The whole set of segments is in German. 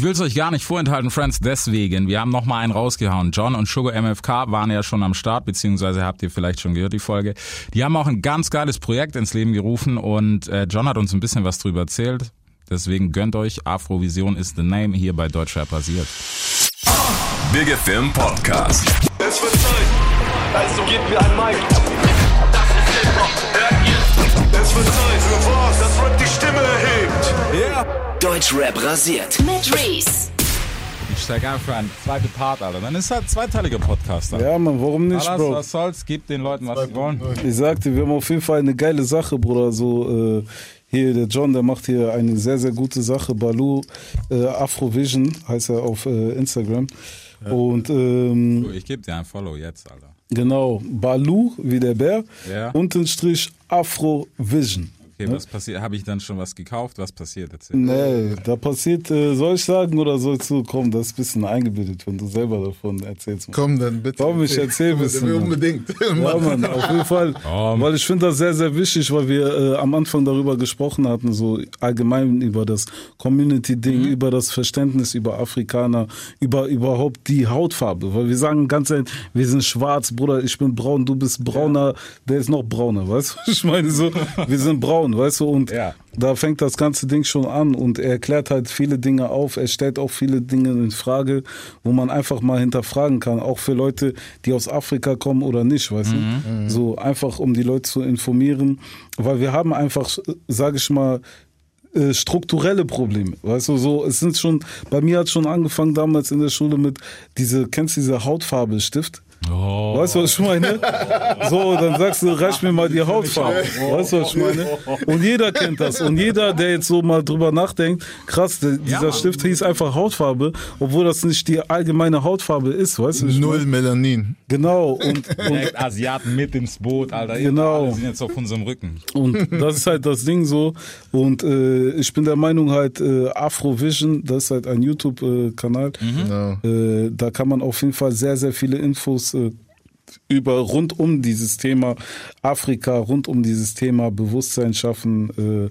Ich will es euch gar nicht vorenthalten, Friends, deswegen. Wir haben nochmal einen rausgehauen. John und Sugar MFK waren ja schon am Start, beziehungsweise habt ihr vielleicht schon gehört, die Folge. Die haben auch ein ganz geiles Projekt ins Leben gerufen und äh, John hat uns ein bisschen was drüber erzählt. Deswegen gönnt euch, Afrovision ist the name hier bei Deutschrap basiert. Big Film Podcast. Es wird Zeit, also gebt mir ein Mic. Das ist Hip-Hop, hört ihr? Es wird Zeit für was, das Rap die Stimme erhebt. Yeah. Deutschrap rasiert. Mit Reese. Ich steig ein für einen zweiten Part, Alter. Dann ist halt zweiteiliger Podcast. Dann. Ja, Mann, warum nicht, Alles, Bro? was soll's, gib den Leuten, was sie wollen. Ich sagte, wir haben auf jeden Fall eine geile Sache, Bruder. So, äh, hier, der John, der macht hier eine sehr, sehr gute Sache. Balu, äh, Afrovision heißt er auf äh, Instagram. Und ähm, Ich geb dir ein Follow jetzt, Alter. genau, Balu, wie der Bär, Ja. Unterstrich Afrovision. Okay, was passiert? Habe ich dann schon was gekauft? Was passiert? Erzähl. Nee, da passiert, äh, soll ich sagen oder sollst du kommen? Das ist ein bisschen eingebildet, wenn du selber davon erzählst. Komm dann bitte. Komm, ich erzähl ein bisschen, Mann. Unbedingt. Ja, Mann, auf jeden Fall. Komm. Weil ich finde das sehr, sehr wichtig, weil wir äh, am Anfang darüber gesprochen hatten, so allgemein über das Community-Ding, über das Verständnis über Afrikaner, über überhaupt die Hautfarbe. Weil wir sagen ganz ehrlich, wir sind schwarz, Bruder, ich bin braun, du bist brauner, der ist noch brauner, weißt du? Ich meine so, wir sind braun, weißt du? Und Ja. da fängt das ganze Ding schon an und er erklärt halt viele Dinge auf, er stellt auch viele Dinge in Frage, wo man einfach mal hinterfragen kann, auch für Leute, die aus Afrika kommen oder nicht, weißt du? So einfach, um die Leute zu informieren, weil wir haben einfach, sage ich mal, äh, strukturelle Probleme, weißt du, so, es sind schon, bei mir hat schon angefangen damals in der Schule mit diese, kennst du diese Hautfarbe-Stift? Oh. Weißt du, was ich meine? So, dann sagst du, reich mir mal die Hautfarbe. Weißt du, was ich meine? Und jeder kennt das. Und jeder, der jetzt so mal drüber nachdenkt, krass, der, dieser Mann. Stift hieß einfach Hautfarbe, obwohl das nicht die allgemeine Hautfarbe ist, weißt du? Null meine? Melanin. Genau. Und, und Asiaten mit ins Boot, Alter. Genau. Alle sind jetzt auf unserem Rücken. Und das ist halt das Ding so. Und äh, ich bin der Meinung halt, äh, Afrovision, das ist halt ein YouTube-Kanal. Genau. Äh, da kann man auf jeden Fall sehr, sehr viele Infos äh, über rund um dieses Thema Afrika, rund um dieses Thema Bewusstsein schaffen. Äh,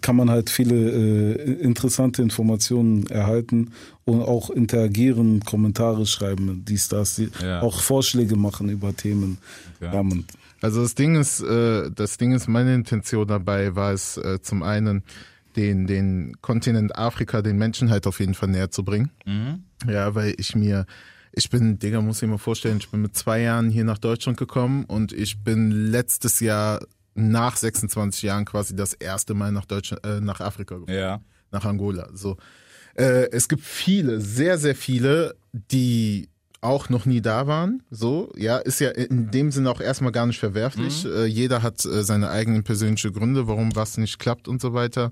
kann man halt viele äh, interessante Informationen erhalten und auch interagieren, Kommentare schreiben, dies, das, die, Ja. auch Vorschläge machen über Themen. Ja, man, Also das Ding ist, äh, das Ding ist, meine Intention dabei war es äh, zum einen, den, den Kontinent Afrika den Menschen halt auf jeden Fall näher zu bringen. Ja, weil ich mir, ich bin, Digga, muss ich mir vorstellen, ich bin mit zwei Jahren hier nach Deutschland gekommen und ich bin letztes Jahr nach 26 Jahren quasi das erste Mal nach Deutschland, äh, nach Afrika gekommen Ja. nach Angola. So, äh, es gibt viele, sehr, sehr viele, die auch noch nie da waren. So, ja, ist ja in dem Sinne auch erstmal gar nicht verwerflich. Äh, jeder hat äh, seine eigenen persönlichen Gründe, warum was nicht klappt und so weiter.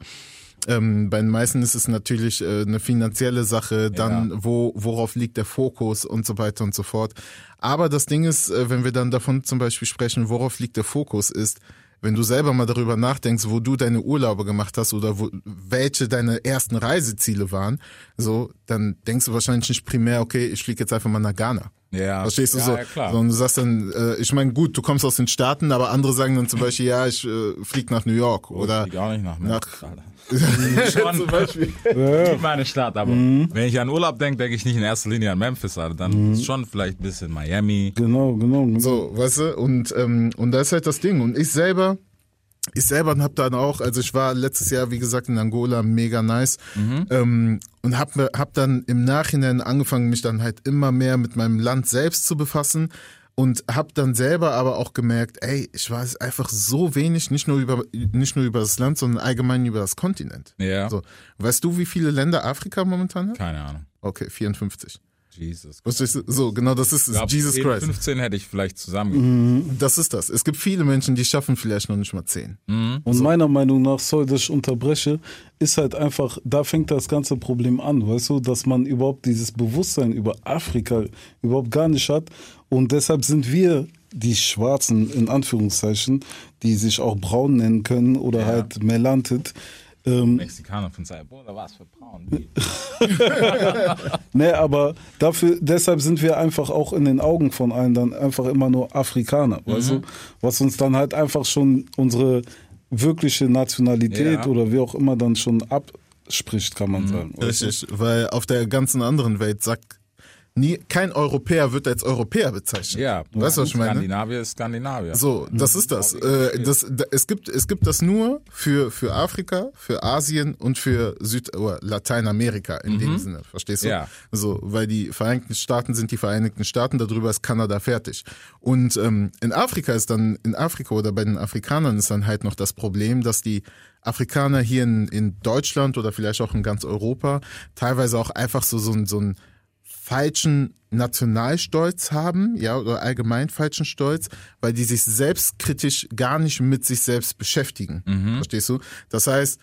Ähm, bei den meisten ist es natürlich äh, eine finanzielle Sache, dann wo, worauf liegt der Fokus und so weiter und so fort. Aber das Ding ist, äh, wenn wir dann davon zum Beispiel sprechen, worauf liegt der Fokus, ist, wenn du selber mal darüber nachdenkst, wo du deine Urlaube gemacht hast oder wo, welche deine ersten Reiseziele waren, so, dann denkst du wahrscheinlich nicht primär, okay, ich fliege jetzt einfach mal nach Ghana. Ja. Verstehst du ja, so? Ja, klar. Sondern du sagst dann, äh, ich meine, gut, du kommst aus den Staaten, aber andere sagen dann zum Beispiel, ja, ich äh, flieg nach New York oder Ich flieg auch nicht nach Alter. Schon. zum Beispiel. Nicht meine Stadt, aber wenn ich an Urlaub denke, denke ich nicht in erster Linie an Memphis, Alter. Dann ist schon vielleicht ein bisschen Miami. genau, genau. genau. So, weißt du? Und, ähm, und das ist halt das Ding. Und ich selber, ich selber hab dann auch, also ich war letztes Jahr, wie gesagt, in Angola, mega nice. Ähm, und hab, mir- hab dann im Nachhinein angefangen, mich dann halt immer mehr mit meinem Land selbst zu befassen. Und hab dann selber aber auch gemerkt, ey, ich weiß einfach so wenig, nicht nur über, nicht nur über das Land, sondern allgemein über das Kontinent. Ja. So. Weißt du, wie viele Länder Afrika momentan hat? Keine Ahnung. Okay, 54. Jesus. Du? So, genau, das ist glaub, Jesus 10, Christ. 15 hätte ich vielleicht zusammen. Das ist das. Es gibt viele Menschen, die schaffen vielleicht noch nicht mal zehn. Und meiner Meinung nach, sorry, dass ich unterbreche, ist halt einfach, da fängt das ganze Problem an, weißt du, dass man überhaupt dieses Bewusstsein über Afrika überhaupt gar nicht hat. Und deshalb sind wir die Schwarzen, in Anführungszeichen, die sich auch braun nennen können oder halt melantet. Ähm, Mexikaner von seinem Bruder, was für Braun. Ne, aber dafür, deshalb sind wir einfach auch in den Augen von allen dann einfach immer nur Afrikaner, weißt du? Was uns dann halt einfach schon unsere wirkliche Nationalität Ja. oder wie auch immer dann schon ab, spricht, kann man sagen. weißt du? Richtig, weil auf der ganzen anderen Welt sagt nie, kein Europäer wird als Europäer bezeichnet. Ja, weißt du, was ich meine? Skandinavier ist Skandinavier. So, das ist das. Äh, das da, es gibt es gibt das nur für für Afrika, für Asien und für Süd oder Lateinamerika in dem Sinne, verstehst du? Ja. So, weil die Vereinigten Staaten sind die Vereinigten Staaten, darüber ist Kanada fertig. Und ähm, in Afrika ist dann in Afrika oder bei den Afrikanern ist dann halt noch das Problem, dass die Afrikaner hier in, in Deutschland oder vielleicht auch in ganz Europa teilweise auch einfach so so ein so ein falschen Nationalstolz haben, ja, oder allgemein falschen Stolz, weil die sich selbstkritisch gar nicht mit sich selbst beschäftigen. Verstehst du? Das heißt,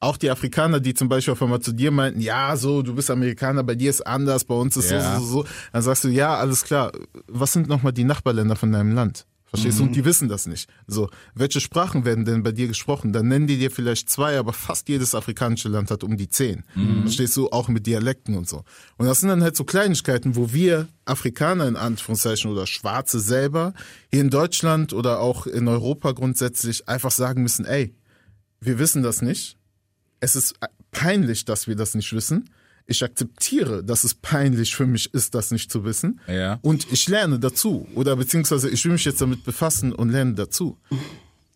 auch die Afrikaner, die zum Beispiel auf einmal zu dir meinten, ja, so, du bist Amerikaner, bei dir ist anders, bei uns ist Ja. so, so, so, dann sagst du, ja, alles klar. Was sind nochmal die Nachbarländer von deinem Land? Verstehst du? Und die wissen das nicht. So, welche Sprachen werden denn bei dir gesprochen? Dann nennen die dir vielleicht zwei, aber fast jedes afrikanische Land hat um die zehn. Verstehst du? Auch mit Dialekten und so. Und das sind dann halt so Kleinigkeiten, wo wir Afrikaner in Anführungszeichen oder Schwarze selber hier in Deutschland oder auch in Europa grundsätzlich einfach sagen müssen, ey, wir wissen das nicht. Es ist peinlich, dass wir das nicht wissen. Ich akzeptiere, dass es peinlich für mich ist, das nicht zu wissen. Ja. Und ich lerne dazu. Oder beziehungsweise ich will mich jetzt damit befassen und lerne dazu.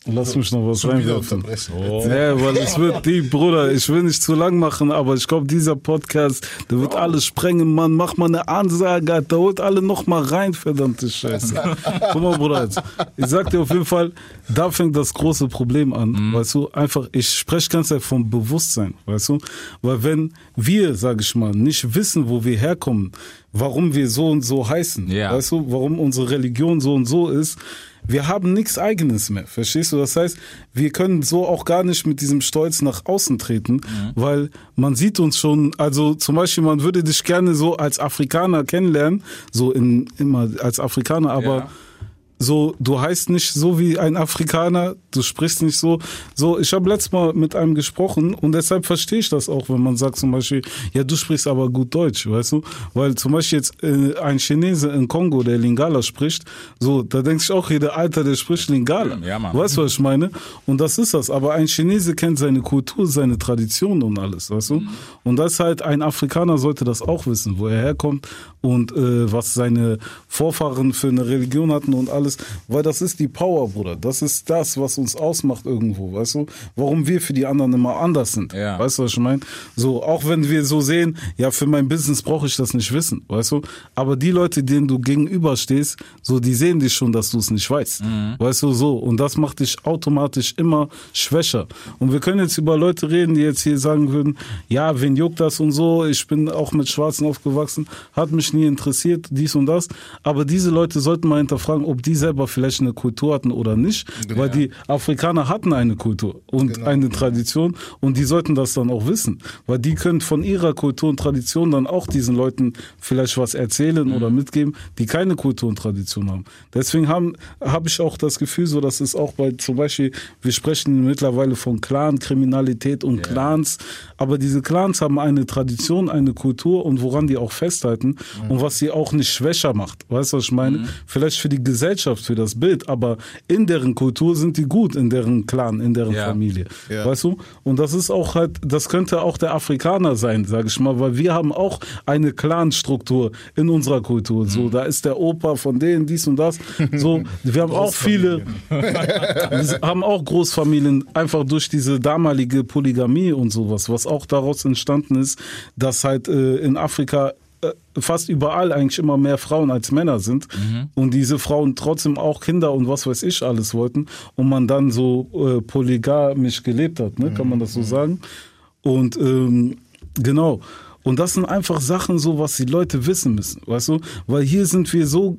Lass mich noch was reinwerfen. unterbrechen. Ja, weil es wird die, Bruder, ich will nicht zu lang machen, aber ich glaube, dieser Podcast, der wird alles sprengen, Mann. Mach mal eine Ansage, Alter. Holt alle noch mal rein, verdammte Scheiße. Guck mal, Bruder, jetzt. ich sag dir auf jeden Fall, da fängt das große Problem an, weißt du, einfach, ich spreche ganz einfach vom Bewusstsein, weißt du, weil wenn wir, sag ich mal, nicht wissen, wo wir herkommen, warum wir so und so heißen, Ja. weißt du, warum unsere Religion so und so ist, wir haben nichts eigenes mehr, verstehst du? Das heißt, wir können so auch gar nicht mit diesem Stolz nach außen treten, weil man sieht uns schon, also zum Beispiel, man würde dich gerne so als Afrikaner kennenlernen, so in, immer als Afrikaner, aber Ja. So, du heißt nicht so wie ein Afrikaner, du sprichst nicht so. So, ich habe letztes Mal mit einem gesprochen und deshalb verstehe ich das auch, wenn man sagt zum Beispiel, ja, du sprichst aber gut Deutsch, weißt du? Weil zum Beispiel jetzt äh, ein Chinese in Kongo, der Lingala spricht, so, da denkt sich auch jeder, Alter, der spricht Lingala. Ja, Mann. Weißt du, was ich meine? Und das ist das. Aber ein Chinese kennt seine Kultur, seine Tradition und alles, weißt du? Und das ist halt, ein Afrikaner sollte das auch wissen, wo er herkommt und äh, was seine Vorfahren für eine Religion hatten und alles. Weil das ist die Power, Bruder. Das ist das, was uns ausmacht irgendwo, weißt du? Warum wir für die anderen immer anders sind. Ja. Weißt du, was ich meine? So, auch wenn wir so sehen, ja, für mein Business brauche ich das nicht wissen, weißt du? Aber die Leute, denen du gegenüberstehst, so, die sehen dich schon, dass du es nicht weißt. Weißt du, so. Und das macht dich automatisch immer schwächer. Und wir können jetzt über Leute reden, die jetzt hier sagen würden, ja, wen juckt das und so, ich bin auch mit Schwarzen aufgewachsen, hat mich nie interessiert, dies und das. Aber diese Leute sollten mal hinterfragen, ob die selber vielleicht eine Kultur hatten oder nicht. Weil die Afrikaner hatten eine Kultur und eine Tradition und die sollten das dann auch wissen. Weil die können von ihrer Kultur und Tradition dann auch diesen Leuten vielleicht was erzählen oder mitgeben, die keine Kultur und Tradition haben. Deswegen habe ich auch das Gefühl, so dass es auch bei zum Beispiel, wir sprechen mittlerweile von Clan-Kriminalität und Clans, aber diese Clans haben eine Tradition, eine Kultur und woran die auch festhalten und was sie auch nicht schwächer macht. Weißt du, was ich meine? Vielleicht für die Gesellschaft, für das Bild, aber in deren Kultur sind die gut, in deren Clan, in deren Ja. Familie. Ja. Weißt du? Und das ist auch halt, das könnte auch der Afrikaner sein, sage ich mal, weil wir haben auch eine Clan-Struktur in unserer Kultur. So, da ist der Opa von denen, dies und das. So, wir haben auch viele, haben auch Großfamilien, einfach durch diese damalige Polygamie und sowas, was auch daraus entstanden ist, dass halt äh, in Afrika fast überall eigentlich immer mehr Frauen als Männer sind und diese Frauen trotzdem auch Kinder und was weiß ich alles wollten und man dann so äh, polygamisch gelebt hat, ne? kann man das so sagen? Und ähm, genau. Und das sind einfach Sachen so, was die Leute wissen müssen, weißt du? Weil hier sind wir so,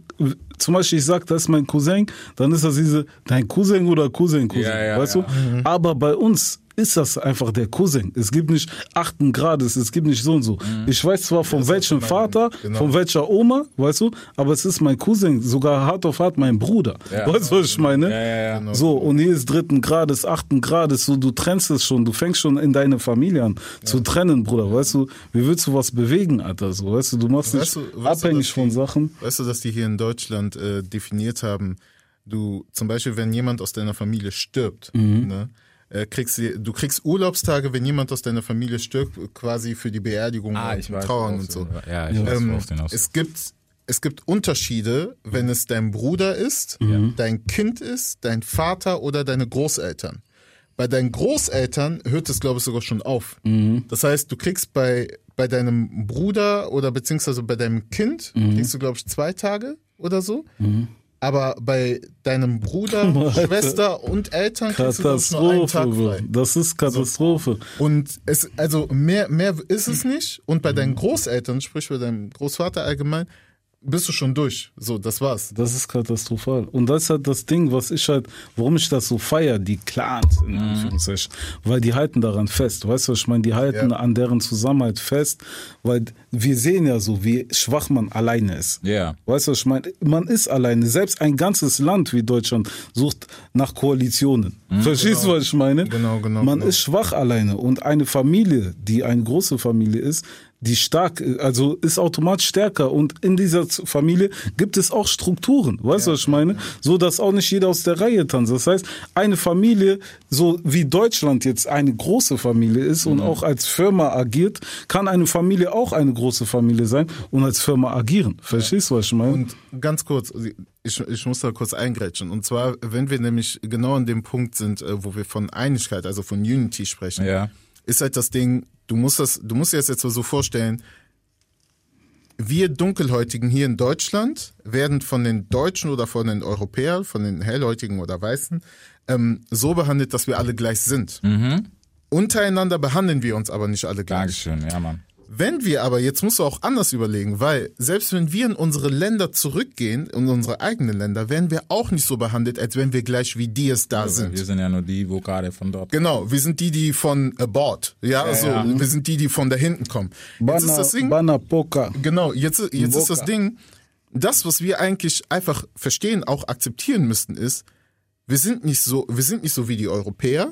zum Beispiel ich sag, das ist mein Cousin, dann ist das diese, dein Cousin oder Cousin, Cousin, Ja, ja, weißt ja. du? Aber bei uns ist das einfach der Cousin. Es gibt nicht achten Grades, es gibt nicht so und so. Ich weiß zwar von welchem Vater, genau. von welcher Oma, weißt du, aber es ist mein Cousin, sogar hart auf hart mein Bruder. Ja. Weißt du, was ich meine? Ja, ja, ja. So, und hier ist dritten Grades, achten Grades, so, du trennst es schon, du fängst schon in deine Familie an zu trennen, Bruder, weißt du, wie willst du was bewegen, Alter, so, weißt du, du machst dich Weißt du- weißt du, abhängig dass von die- Sachen. Weißt du, dass die hier in Deutschland äh, definiert haben, du, zum Beispiel, wenn jemand aus deiner Familie stirbt, Mhm. ne, äh, kriegst du, kriegst Urlaubstage, wenn jemand aus deiner Familie stirbt, quasi für die Beerdigung Ah, und weiß, Trauern und so. Ja, ich weiß, Ähm, du hinaus es gibt es gibt Unterschiede, wenn es dein Bruder ist, dein Kind ist, dein Vater oder deine Großeltern. Bei deinen Großeltern hört es, glaube ich, sogar schon auf. Das heißt, du kriegst bei, bei deinem Bruder oder beziehungsweise bei deinem Kind, kriegst du, glaube ich, zwei Tage oder so. Aber bei deinem Bruder, Alter. Schwester und Eltern kriegst du, ich, nur einen Tag Katastrophe. frei. Das ist Katastrophe. Und es, also mehr, mehr ist es nicht. Und bei deinen Großeltern, sprich bei deinem Großvater allgemein, bist du schon durch. So, das war's. Das ist katastrophal. Und das ist halt das Ding, was ich halt, warum ich das so feier, die Clans, in Anführungszeichen. Weil die halten daran fest. Weißt du, was ich meine? Die halten Ja. an deren Zusammenhalt fest, weil wir sehen ja so, wie schwach man alleine ist. Ja. Weißt du, was ich meine? Man ist alleine. Selbst ein ganzes Land wie Deutschland sucht nach Koalitionen. Verstehst du, was ich meine? Genau, genau, Man genau. ist schwach alleine. Und eine Familie, die eine große Familie ist, die stark, also ist automatisch stärker. Und in dieser Familie gibt es auch Strukturen. Weißt du, was ich meine? So, dass auch nicht jeder aus der Reihe tanzt. Das heißt, eine Familie, so wie Deutschland jetzt eine große Familie ist und auch als Firma agiert, kann eine Familie auch eine große Familie sein und als Firma agieren. Verstehst du, was ich meine? Und ganz kurz, ich, ich muss da kurz eingrätschen. Und zwar, wenn wir nämlich genau an dem Punkt sind, äh, wo wir von Einigkeit, also von Unity sprechen, Ja. Ist halt das Ding, du musst das, du musst dir das jetzt so vorstellen, wir Dunkelhäutigen hier in Deutschland werden von den Deutschen oder von den Europäern, von den Hellhäutigen oder Weißen, ähm, so behandelt, dass wir alle gleich sind. Untereinander behandeln wir uns aber nicht alle gleich. Dankeschön, ja, Mann. Wenn wir aber, jetzt musst du auch anders überlegen, weil selbst wenn wir in unsere Länder zurückgehen, in unsere eigenen Länder, werden wir auch nicht so behandelt, als wenn wir gleich wie die es da Wir sind. sind ja nur die, wo gerade von dort. Genau, wir sind die, die von abort, ja, Ja, so, ja. wir sind die, die von da hinten kommen. Jetzt ist das Ding, Bana Poca. genau, jetzt, jetzt ist das. Ding, das, was wir eigentlich einfach verstehen, auch akzeptieren müssten, ist, wir sind nicht so, wir sind nicht so wie die Europäer,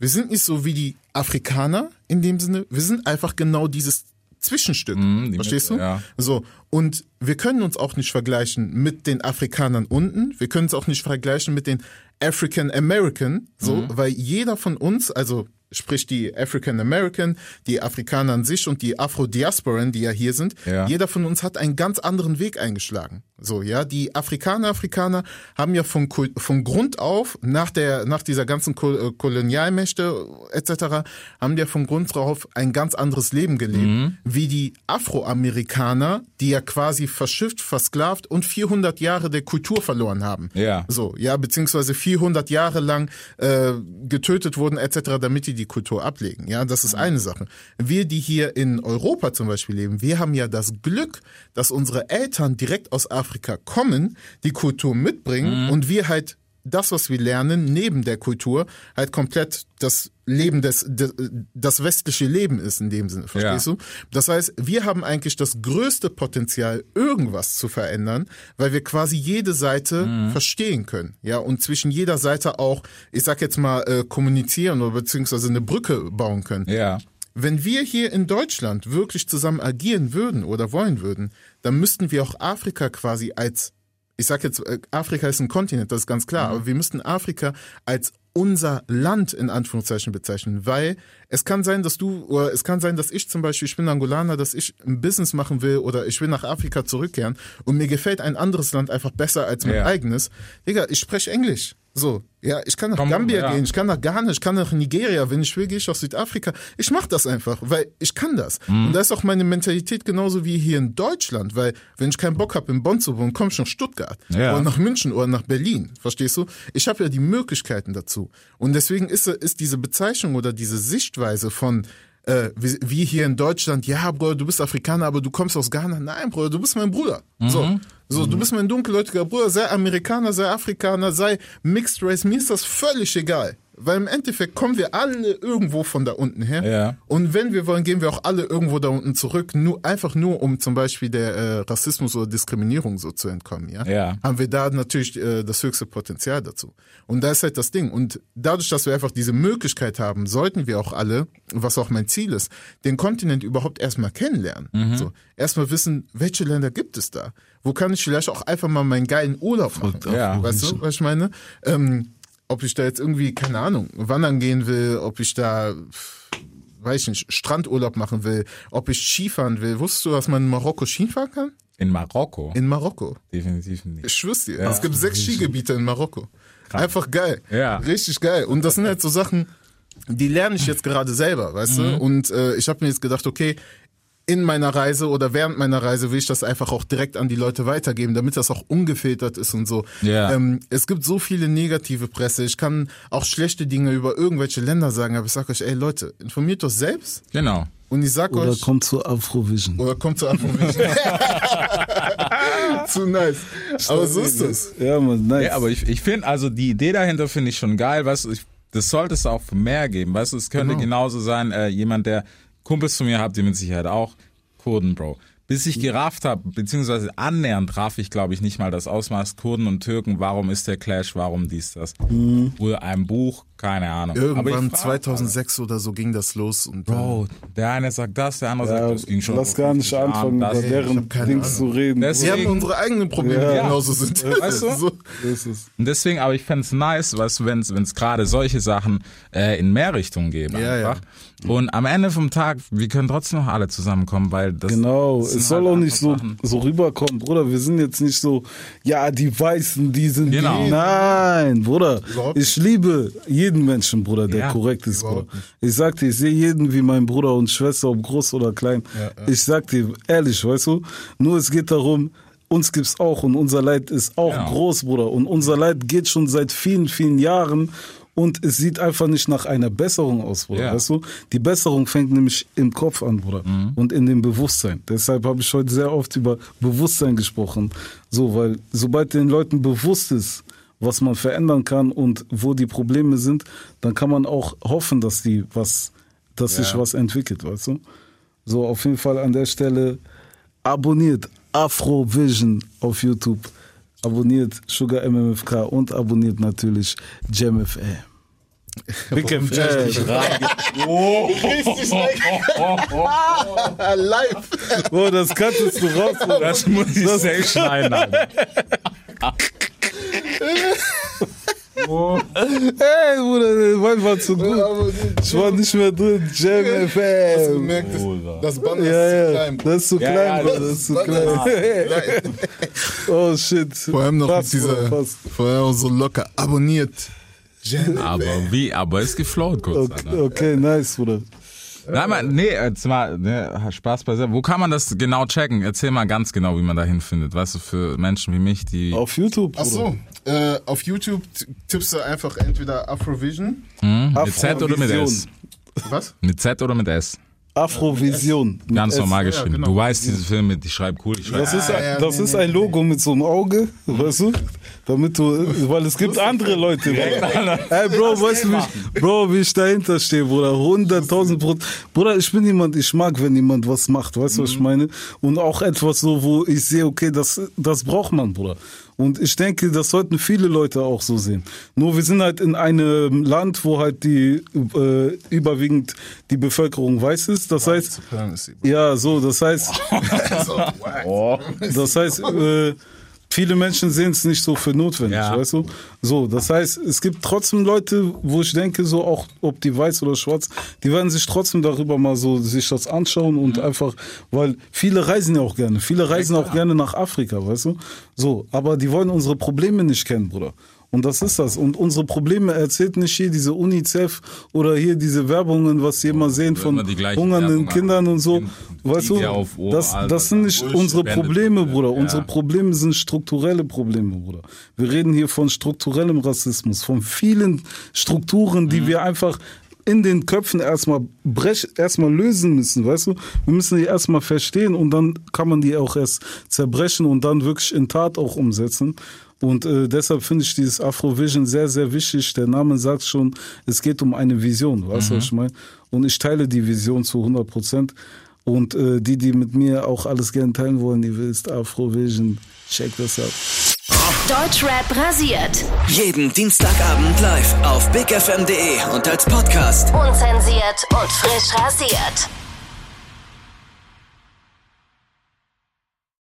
wir sind nicht so wie die Afrikaner in dem Sinne, wir sind einfach genau dieses Zwischenstück. die Verstehst Mitte, du? ja. So. Und wir können uns auch nicht vergleichen mit den Afrikanern unten. Wir können uns auch nicht vergleichen mit den African American. So, Mhm. weil jeder von uns, also sprich die African American, die Afrikaner an sich und die Afro-Diasporen, die ja hier sind, Ja. jeder von uns hat einen ganz anderen Weg eingeschlagen. So, ja, die Afrikaner, Afrikaner haben ja von, von Grund auf, nach der, nach dieser ganzen Kol äh, Kolonialmächte etc., haben ja von Grund auf ein ganz anderes Leben gelebt, Mhm. wie die Afroamerikaner, die ja quasi verschifft, versklavt und 400 Jahre der Kultur verloren haben. Ja. So, ja, beziehungsweise 400 Jahre lang äh, getötet wurden etc., damit die die Kultur ablegen. Ja, das ist eine Sache. Wir, die hier in Europa zum Beispiel leben, wir haben ja das Glück, dass unsere Eltern direkt aus Afrika kommen, die Kultur mitbringen und wir halt das, was wir lernen, neben der Kultur, halt komplett das Leben des, des das westliche Leben ist in dem Sinne, verstehst Ja. du? Das heißt, wir haben eigentlich das größte Potenzial, irgendwas zu verändern, weil wir quasi jede Seite Mhm. verstehen können. Ja, und zwischen jeder Seite auch, ich sag jetzt mal, äh, kommunizieren oder beziehungsweise eine Brücke bauen können. Ja. Wenn wir hier in Deutschland wirklich zusammen agieren würden oder wollen würden, dann müssten wir auch Afrika quasi als, ich sag jetzt, äh, Afrika ist ein Kontinent, das ist ganz klar, aber wir müssten Afrika als unser Land in Anführungszeichen bezeichnen, weil es kann sein, dass du, oder es kann sein, dass ich zum Beispiel, ich bin Angolaner, dass ich ein Business machen will oder ich will nach Afrika zurückkehren und mir gefällt ein anderes Land einfach besser als mein Ja. eigenes. Digga, ich spreche Englisch. So, ja, ich kann nach Komm, Gambia ja. gehen, ich kann nach Ghana, ich kann nach Nigeria, wenn ich will, gehe ich aus Südafrika. Ich mache das einfach, weil ich kann das. Mhm. Und da ist auch meine Mentalität genauso wie hier in Deutschland, weil wenn ich keinen Bock habe, in Bonn zu wohnen, komme ich nach Stuttgart Ja. oder nach München oder nach Berlin. Verstehst du? Ich habe ja die Möglichkeiten dazu. Und deswegen ist, ist diese Bezeichnung oder diese Sichtweise von äh, wie, hier in Deutschland, ja, Bruder, du bist Afrikaner, aber du kommst aus Ghana. Nein, Bruder, du bist mein Bruder. So, so du bist mein dunkelhäutiger Bruder, sei Amerikaner, sei Afrikaner, sei Mixed Race, mir ist das völlig egal. Weil im Endeffekt kommen wir alle irgendwo von da unten her. Ja. Und wenn wir wollen, gehen wir auch alle irgendwo da unten zurück, nur einfach nur, um zum Beispiel der äh, Rassismus oder Diskriminierung so zu entkommen. Ja? Ja. haben wir da natürlich äh, das höchste Potenzial dazu. Und da ist halt das Ding. Und dadurch, dass wir einfach diese Möglichkeit haben, sollten wir auch alle, was auch mein Ziel ist, den Kontinent überhaupt erstmal kennenlernen. So, erstmal wissen, welche Länder gibt es da? Wo kann ich vielleicht auch einfach mal meinen geilen Urlaub machen? Ja. weißt du, was ich meine? Ähm, ob ich da jetzt irgendwie, keine Ahnung, wandern gehen will, ob ich da, weiß ich nicht, Strandurlaub machen will, ob ich Skifahren will. Wusstest du, dass man in Marokko Skifahren kann? In Marokko? In Marokko. Definitiv nicht. Ich schwör's dir. Es gibt sechs Skigebiete in Marokko. Einfach geil. Ja. Richtig geil. Und das sind halt so Sachen, die lerne ich jetzt gerade selber, weißt Mhm. du? Und äh, ich habe mir jetzt gedacht, okay, in meiner Reise oder während meiner Reise will ich das einfach auch direkt an die Leute weitergeben, damit das auch ungefiltert ist und so. Ja. Ähm, es gibt so viele negative Presse. Ich kann auch schlechte Dinge über irgendwelche Länder sagen, aber ich sag euch, ey Leute, informiert euch selbst Genau. und ich sag Oder euch, kommt zu Afrovision. oder kommt zu Afrovision. Zu nice. Aber so ist es. Ja, man, nice. Ja, aber ich, ich finde, also die Idee dahinter finde ich schon geil, weißt du, ich, das sollte es auch mehr geben, weißt du, es könnte Genau. genauso sein, äh, jemand, der Kumpels von mir habt ihr mit Sicherheit auch, Kurden, Bro. Bis ich gerafft habe, beziehungsweise annähernd traf ich, glaube ich, nicht mal das Ausmaß Kurden und Türken, warum ist der Clash, warum dies, das. Oder ein Buch, keine Ahnung. Irgendwann ich frag- 2006 oder so ging das los und Bro, der eine sagt das, der andere ja, sagt, das ging schon. lass gar nicht 50 Jahren, anfangen, über deren keine Dings zu reden. Das- Wir haben Deswegen- unsere eigenen Probleme, die Ja. genauso sind. Weißt du? So. Und deswegen, aber ich fände es nice, weißt du, wenn es gerade solche Sachen äh, in mehr Richtungen geben Ja, ja. einfach. Und am Ende vom Tag, wir können trotzdem noch alle zusammenkommen, weil das Genau, es soll halt auch nicht so, Sachen. so rüberkommen, Bruder. Wir sind jetzt nicht so, ja, die Weißen, die sind Genau. die. Nein, Bruder. Ich liebe jeden Menschen, Bruder, der Ja, korrekt ist, Bruder. Ich sag dir, ich sehe jeden wie mein Bruder und Schwester, ob groß oder klein. Ich sag dir, ehrlich, weißt du, nur es geht darum, uns gibt's auch und unser Leid ist auch Genau. groß, Bruder. Und unser Leid geht schon seit vielen, vielen Jahren und es sieht einfach nicht nach einer Besserung aus, Bruder. Ja. Weißt du? Die Besserung fängt nämlich im Kopf an, Bruder. Und in dem Bewusstsein. Deshalb habe ich heute sehr oft über Bewusstsein gesprochen. So, weil sobald den Leuten bewusst ist, was man verändern kann und wo die Probleme sind, dann kann man auch hoffen, dass die was, dass sich was entwickelt, weißt du? So, auf jeden Fall an der Stelle abonniert Afrovision auf YouTube. Abonniert Sugar MMFK und abonniert natürlich JamFM. Big FM. Live. Boah, das kanntest du raus. Das muss ich safe schneiden, Alter. Ey, Bruder, der Wein war zu gut. Ich war nicht mehr drin. Jam Hast du FM. gemerkt, das, das Band ist Ja, zu ja, klein. das ist zu klein, ja, Bruder, das das ist zu klein. Oh shit. Vor allem noch mit dieser, vor allem auch so locker abonniert. Jam. Aber wie? Aber ist geflowt kurz, Okay, Alter. okay, nice, Bruder. Nein, mal, nee, jetzt mal, ne, Spaß beiseite. Wo kann man das genau checken? Erzähl mal ganz genau, wie man da hinfindet. Weißt du, für Menschen wie mich, die. Auf YouTube, Ach Bruder. so, äh, auf YouTube tippst du einfach entweder Afrovision. mit Z oder mit S? Was? Mit Z oder mit S? Afrovision. Ganz normal ja, geschrieben. genau. Du weißt diese Filme, die schreiben cool, die schreiben. Das ist, ein, ja, das ist ein Logo mit so einem Auge, weißt du? Damit du, weil es gibt andere Leute. Bruder. Ey, Bro, weißt du, wie ich, Bro, wie ich dahinter stehe, Bruder? 100.000 Prozent. Bruder, ich bin jemand, ich mag, wenn jemand was macht, weißt du, was ich meine? Und auch etwas so, wo ich sehe, okay, das, das braucht man, Bruder. Und ich denke, das sollten viele Leute auch so sehen. Nur wir sind halt in einem Land, wo halt die äh, überwiegend die Bevölkerung weiß ist. Das heißt, ja, so, das heißt, das heißt, äh, viele Menschen sehen es nicht so für notwendig, Ja. weißt du? So, das heißt, es gibt trotzdem Leute, wo ich denke, so auch, ob die weiß oder schwarz, die werden sich trotzdem darüber mal so sich das anschauen und einfach, weil viele reisen ja auch gerne, viele reisen auch gerne nach Afrika, weißt du? So, aber die wollen unsere Probleme nicht kennen, Bruder. Und das ist das. Und unsere Probleme erzählt nicht hier diese UNICEF oder hier diese Werbungen, was sie immer sehen von hungernden. Kindern und so. Weißt du, das, das sind nicht unsere Probleme, Bruder. Unsere Probleme sind strukturelle Probleme, Bruder. Wir reden hier von strukturellem Rassismus, von vielen Strukturen, Mhm. die wir einfach in den Köpfen erstmal brech, erstmal lösen müssen, weißt du? Wir müssen die erstmal verstehen und dann kann man die auch erst zerbrechen und dann wirklich in Tat auch umsetzen. Und äh, deshalb finde ich dieses Afrovision sehr, sehr wichtig. Der Name sagt schon, es geht um eine Vision, weißt du, was ich meine? Und ich teile die Vision zu 100 Prozent. Und äh, die, die mit mir auch alles gerne teilen wollen, die wisst, Afrovision, check das out. Deutschrap rasiert. Jeden Dienstagabend live auf bigfm.de und als Podcast. Unzensiert und frisch rasiert.